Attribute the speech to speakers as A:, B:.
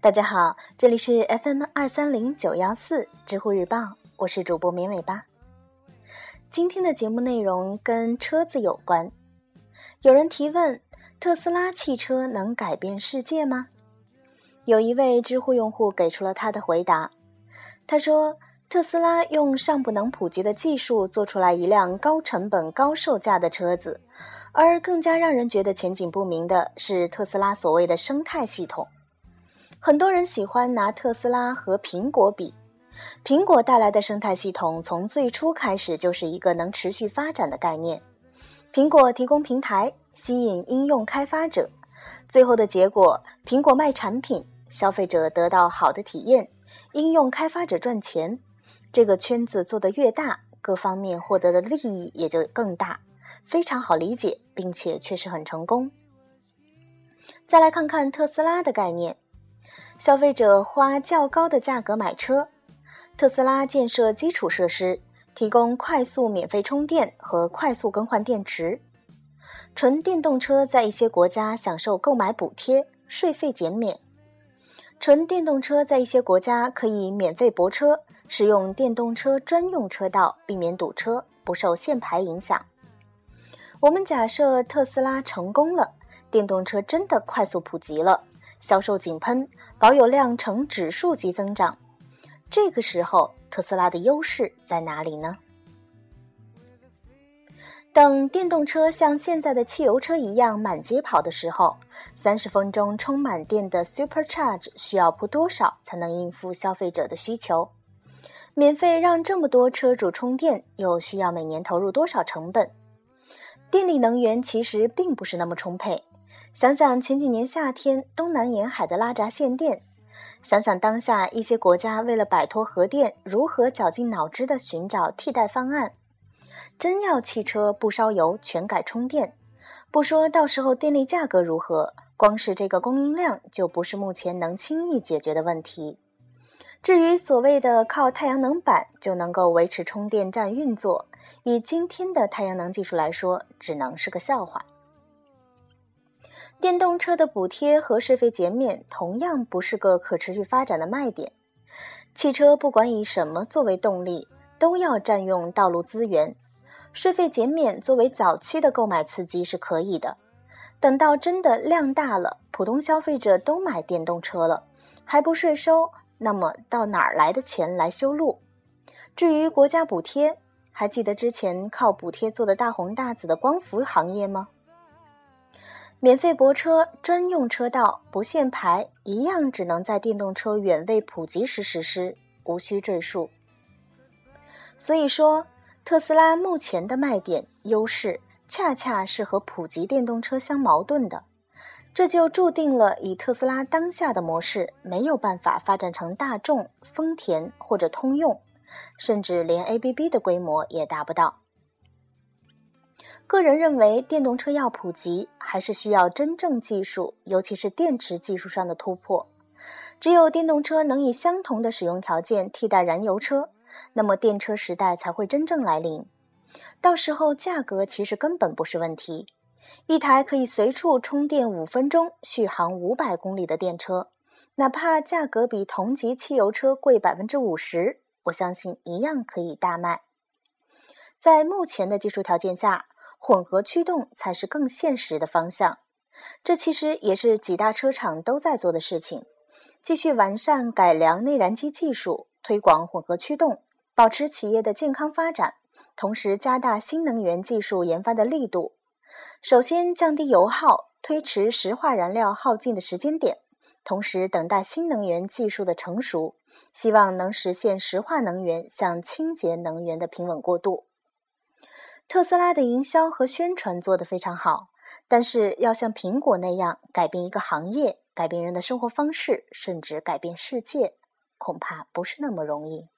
A: 大家好，这里是 FM 二三零九幺四知乎日报，我是主播绵尾巴。今天的节目内容跟车子有关，有人提问：特斯拉汽车能改变世界吗？有一位知乎用户给出了他的回答，他说：“特斯拉用尚不能普及的技术做出来一辆高成本高售价的车子，而更加让人觉得前景不明的是特斯拉所谓的生态系统。”很多人喜欢拿特斯拉和苹果比，苹果带来的生态系统从最初开始就是一个能持续发展的概念。苹果提供平台，吸引应用开发者，最后的结果，苹果卖产品，消费者得到好的体验，应用开发者赚钱。这个圈子做得越大，各方面获得的利益也就更大，非常好理解，并且确实很成功。再来看看特斯拉的概念。消费者花较高的价格买车，特斯拉建设基础设施，提供快速免费充电和快速更换电池。纯电动车在一些国家享受购买补贴、税费减免。纯电动车在一些国家可以免费泊车，使用电动车专用车道，避免堵车，不受限牌影响。我们假设特斯拉成功了，电动车真的快速普及了。销售井喷，保有量呈指数级增长。这个时候，特斯拉的优势在哪里呢？等电动车像现在的汽油车一样满街跑的时候，三十分钟充满电的 Supercharge 需要铺多少才能应付消费者的需求？免费让这么多车主充电，又需要每年投入多少成本？电力能源其实并不是那么充沛。想想前几年夏天东南沿海的拉闸限电，想想当下一些国家为了摆脱核电，如何绞尽脑汁地寻找替代方案。真要汽车不烧油，全改充电，不说到时候电力价格如何，光是这个供应量就不是目前能轻易解决的问题。至于所谓的靠太阳能板就能够维持充电站运作，以今天的太阳能技术来说，只能是个笑话。电动车的补贴和税费减免同样不是个可持续发展的卖点。汽车不管以什么作为动力，都要占用道路资源。税费减免作为早期的购买刺激是可以的，等到真的量大了，普通消费者都买电动车了，还不税收，那么到哪儿来的钱来修路？至于国家补贴，还记得之前靠补贴做的大红大紫的光伏行业吗？免费泊车、专用车道、不限牌，一样只能在电动车远未普及时实施，无需赘述。所以说，特斯拉目前的卖点优势，恰恰是和普及电动车相矛盾的，这就注定了以特斯拉当下的模式，没有办法发展成大众、丰田或者通用，甚至连 ABB 的规模也达不到。个人认为，电动车要普及，还是需要真正技术，尤其是电池技术上的突破。只有电动车能以相同的使用条件替代燃油车，那么电车时代才会真正来临。到时候，价格其实根本不是问题。一台可以随处充电五分钟、续航五百公里的电车，哪怕价格比同级汽油车贵百分之五十，我相信一样可以大卖。在目前的技术条件下。混合驱动才是更现实的方向，这其实也是几大车厂都在做的事情。继续完善改良内燃机技术，推广混合驱动，保持企业的健康发展，同时加大新能源技术研发的力度。首先降低油耗，推迟石化燃料耗尽的时间点，同时等待新能源技术的成熟，希望能实现石化能源向清洁能源的平稳过渡。特斯拉的营销和宣传做得非常好，但是要像苹果那样改变一个行业、改变人的生活方式，甚至改变世界，恐怕不是那么容易。